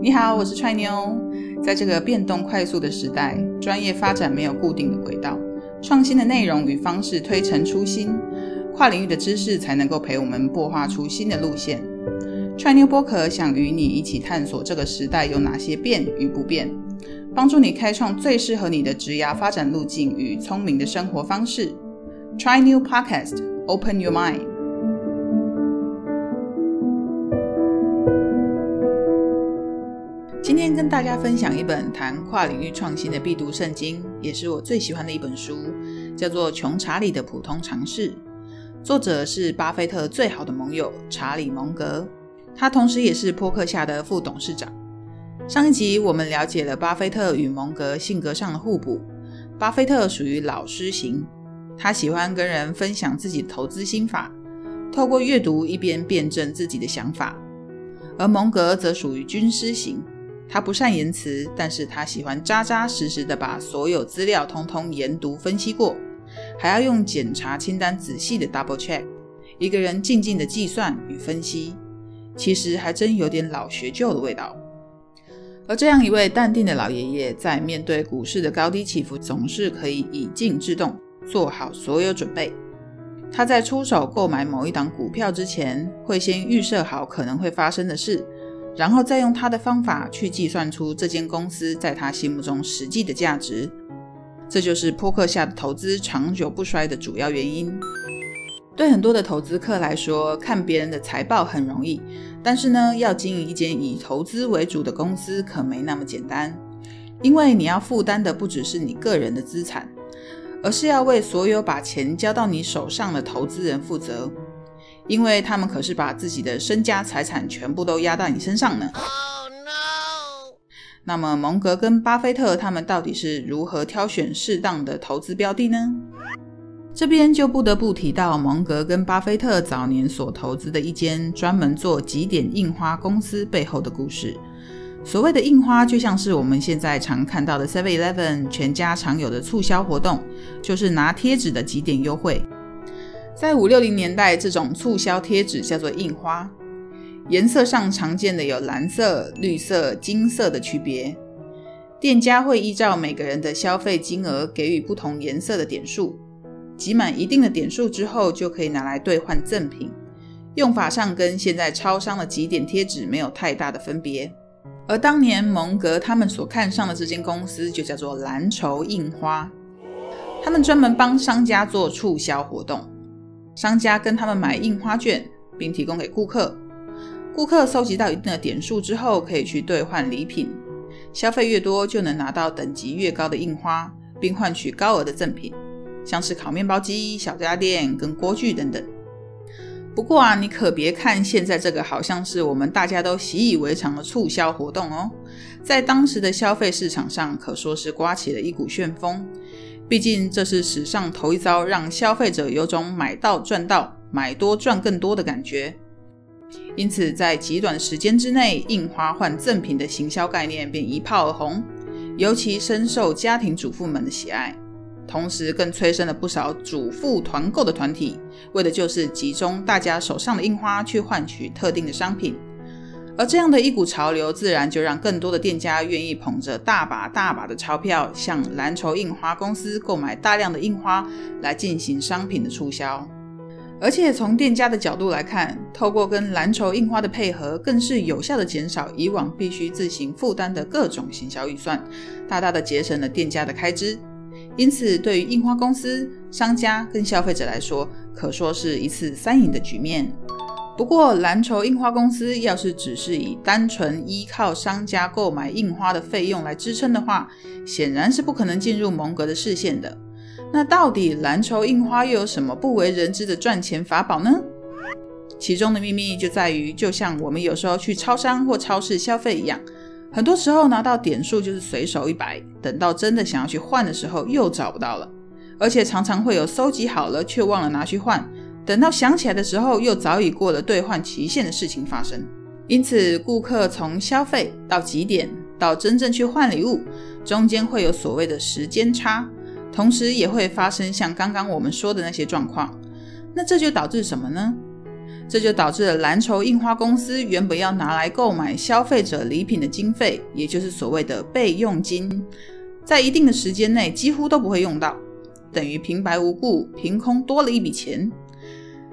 你好，我是踹妞。在这个变动快速的时代，专业发展没有固定的轨道，创新的内容与方式推陈出新，跨领域的知识才能够陪我们擘画出新的路线。踹妞播客想与你一起探索这个时代有哪些变与不变，帮助你开创最适合你的职涯发展路径与聪明的生活方式。Try New Podcast, Open Your Mind。跟大家分享一本谈跨领域创新的必读圣经，也是我最喜欢的一本书，叫做《穷查理的普通常识》。作者是巴菲特最好的盟友查理·蒙格，他同时也是波克夏的副董事长。上一集我们了解了巴菲特与蒙格性格上的互补。巴菲特属于老师型，他喜欢跟人分享自己的投资心法，透过阅读一边辩证自己的想法；而蒙格则属于军师型。他不善言辞，但是他喜欢扎扎实实的把所有资料通通研读分析过，还要用检查清单仔细的 double check。一个人静静的计算与分析，其实还真有点老学究的味道。而这样一位淡定的老爷爷，在面对股市的高低起伏，总是可以以静制动，做好所有准备。他在出手购买某一档股票之前，会先预设好可能会发生的事。然后再用他的方法去计算出这间公司在他心目中实际的价值，这就是扑克下的投资长久不衰的主要原因。对很多的投资客来说，看别人的财报很容易，但是呢，要经营一间以投资为主的公司可没那么简单，因为你要负担的不只是你个人的资产，而是要为所有把钱交到你手上的投资人负责。因为他们可是把自己的身家财产全部都压到你身上呢。那么蒙格跟巴菲特他们到底是如何挑选适当的投资标的呢？这边就不得不提到蒙格跟巴菲特早年所投资的一间专门做极点印花公司背后的故事。所谓的印花，就像是我们现在常看到的 Seven Eleven 全家常有的促销活动，就是拿贴纸的几点优惠。在五六零年代，这种促销贴纸叫做印花，颜色上常见的有蓝色、绿色、金色的区别。店家会依照每个人的消费金额给予不同颜色的点数，集满一定的点数之后，就可以拿来兑换赠品。用法上跟现在超商的几点贴纸没有太大的分别。而当年蒙格他们所看上的这间公司就叫做蓝筹印花，他们专门帮商家做促销活动。商家跟他们买印花券，并提供给顾客。顾客收集到一定的点数之后，可以去兑换礼品。消费越多，就能拿到等级越高的印花，并换取高额的赠品，像是烤面包机、小家电跟锅具等等。不过啊，你可别看现在这个好像是我们大家都习以为常的促销活动哦，在当时的消费市场上，可说是刮起了一股旋风。毕竟这是史上头一遭，让消费者有种买到赚到、买多赚更多的感觉。因此，在极短时间之内，印花换赠品的行销概念便一炮而红，尤其深受家庭主妇们的喜爱。同时，更催生了不少主妇团购的团体，为的就是集中大家手上的印花去换取特定的商品。而这样的一股潮流，自然就让更多的店家愿意捧着大把大把的钞票，向蓝筹印花公司购买大量的印花，来进行商品的促销。而且从店家的角度来看，透过跟蓝筹印花的配合，更是有效的减少以往必须自行负担的各种行销预算，大大的节省了店家的开支。因此，对于印花公司、商家跟消费者来说，可说是一次三赢的局面。不过，蓝筹印花公司要是只是以单纯依靠商家购买印花的费用来支撑的话，显然是不可能进入蒙格的视线的。那到底蓝筹印花又有什么不为人知的赚钱法宝呢？其中的秘密就在于，就像我们有时候去超商或超市消费一样，很多时候拿到点数就是随手一摆，等到真的想要去换的时候又找不到了，而且常常会有收集好了却忘了拿去换。等到想起来的时候，又早已过了兑换期限的事情发生。因此，顾客从消费到几点，到真正去换礼物，中间会有所谓的时间差，同时也会发生像刚刚我们说的那些状况。那这就导致什么呢？这就导致了蓝筹印花公司原本要拿来购买消费者礼品的经费，也就是所谓的备用金，在一定的时间内几乎都不会用到，等于平白无故凭空多了一笔钱。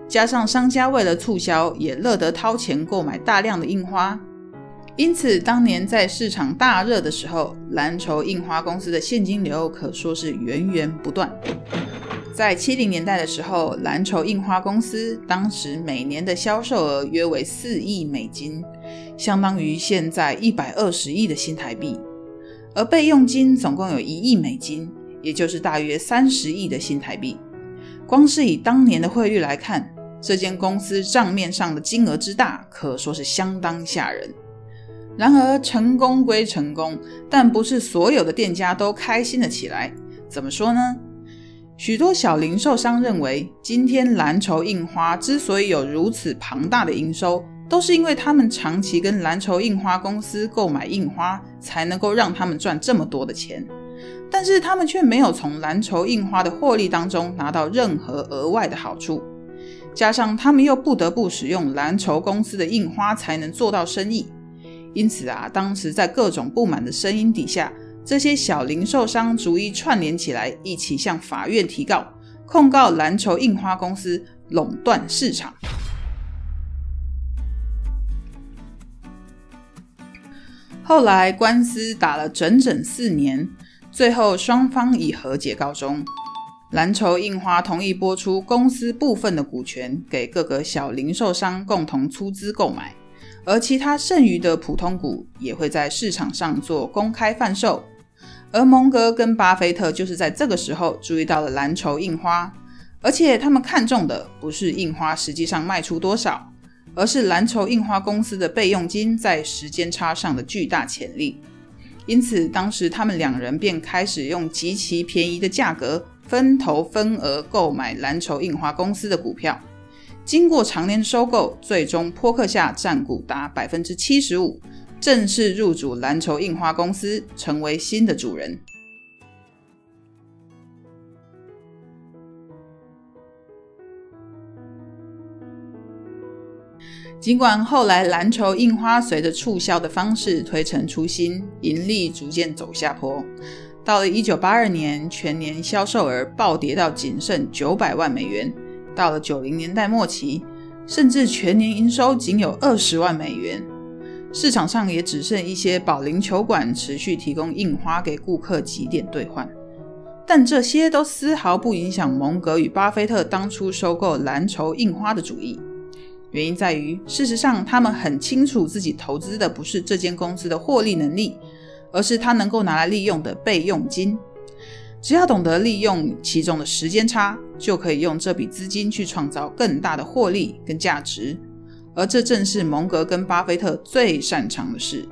加上商家为了促销，也乐得掏钱购买大量的印花，因此当年在市场大热的时候，蓝筹印花公司的现金流可说是源源不断。在七零年代的时候，蓝筹印花公司当时每年的销售额约为四亿美金，相当于现在一百二十亿的新台币，而备用金总共有一亿美金，也就是大约三十亿的新台币。光是以当年的汇率来看，这间公司账面上的金额之大，可说是相当吓人。然而，成功归成功，但不是所有的店家都开心了起来。怎么说呢？许多小零售商认为，今天蓝筹印花之所以有如此庞大的营收，都是因为他们长期跟蓝筹印花公司购买印花，才能够让他们赚这么多的钱。但是，他们却没有从蓝筹印花的获利当中拿到任何额外的好处。加上他们又不得不使用蓝筹公司的印花才能做到生意，因此啊，当时在各种不满的声音底下，这些小零售商逐一串联起来，一起向法院提告，控告蓝筹印花公司垄断市场。后来官司打了整整四年，最后双方以和解告终。蓝筹印花同意拨出公司部分的股权给各个小零售商共同出资购买，而其他剩余的普通股也会在市场上做公开贩售。而蒙格跟巴菲特就是在这个时候注意到了蓝筹印花，而且他们看中的不是印花实际上卖出多少，而是蓝筹印花公司的备用金在时间差上的巨大潜力。因此，当时他们两人便开始用极其便宜的价格。分头分额购买蓝筹印花公司的股票，经过常年收购，最终波克夏占股达百分之七十五，正式入主蓝筹印花公司，成为新的主人。尽管后来蓝筹印花随着促销的方式推陈出新，盈利逐渐走下坡。到了一九八二年，全年销售额暴跌到仅剩九百万美元。到了九零年代末期，甚至全年营收仅有二十万美元。市场上也只剩一些保龄球馆持续提供印花给顾客几点兑换。但这些都丝毫不影响蒙格与巴菲特当初收购蓝筹印花的主意。原因在于，事实上他们很清楚自己投资的不是这间公司的获利能力。而是他能够拿来利用的备用金，只要懂得利用其中的时间差，就可以用这笔资金去创造更大的获利跟价值，而这正是蒙格跟巴菲特最擅长的事。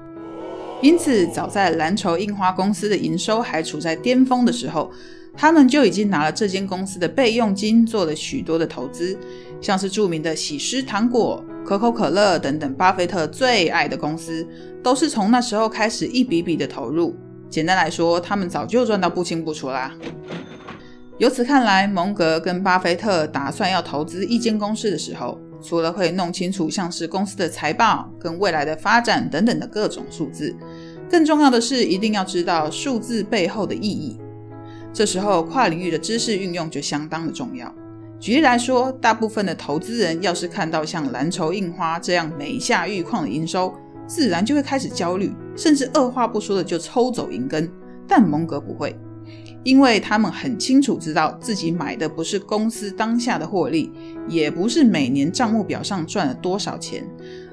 因此，早在蓝筹印花公司的营收还处在巅峰的时候，他们就已经拿了这间公司的备用金做了许多的投资，像是著名的喜诗糖果。可口可乐等等，巴菲特最爱的公司，都是从那时候开始一笔笔的投入。简单来说，他们早就赚到不清不楚啦。由此看来，蒙格跟巴菲特打算要投资一间公司的时候，除了会弄清楚像是公司的财报跟未来的发展等等的各种数字，更重要的是一定要知道数字背后的意义。这时候，跨领域的知识运用就相当的重要。举例来说，大部分的投资人要是看到像蓝筹印花这样每下愈况的营收，自然就会开始焦虑，甚至二话不说的就抽走银根。但蒙格不会，因为他们很清楚知道自己买的不是公司当下的获利，也不是每年账目表上赚了多少钱，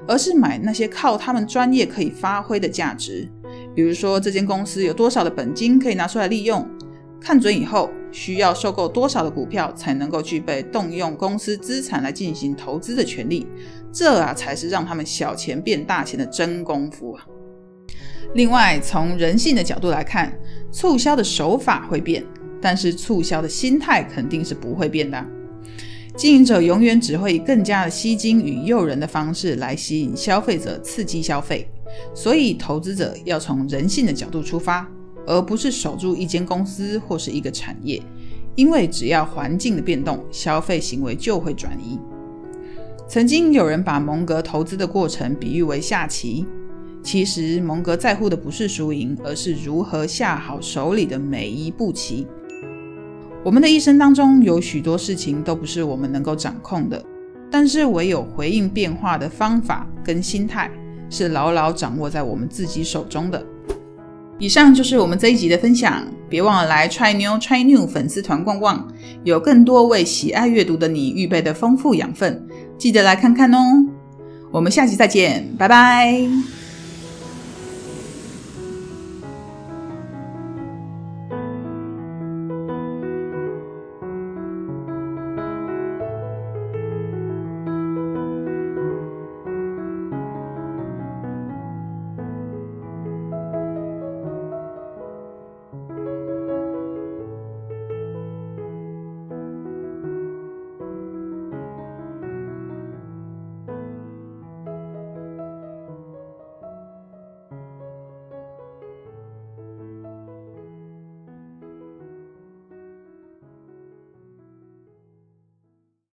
而是买那些靠他们专业可以发挥的价值。比如说，这间公司有多少的本金可以拿出来利用。看准以后，需要收购多少的股票才能够具备动用公司资产来进行投资的权利？这啊才是让他们小钱变大钱的真功夫啊！另外，从人性的角度来看，促销的手法会变，但是促销的心态肯定是不会变的。经营者永远只会以更加的吸睛与诱人的方式来吸引消费者，刺激消费。所以，投资者要从人性的角度出发。而不是守住一间公司或是一个产业，因为只要环境的变动，消费行为就会转移。曾经有人把蒙格投资的过程比喻为下棋，其实蒙格在乎的不是输赢，而是如何下好手里的每一步棋。我们的一生当中有许多事情都不是我们能够掌控的，但是唯有回应变化的方法跟心态是牢牢掌握在我们自己手中的。以上就是我们这一集的分享，别忘了来 Try New Try New 粉丝团逛逛，有更多为喜爱阅读的你预备的丰富养分。记得来看看哦！我们下期再见，拜拜。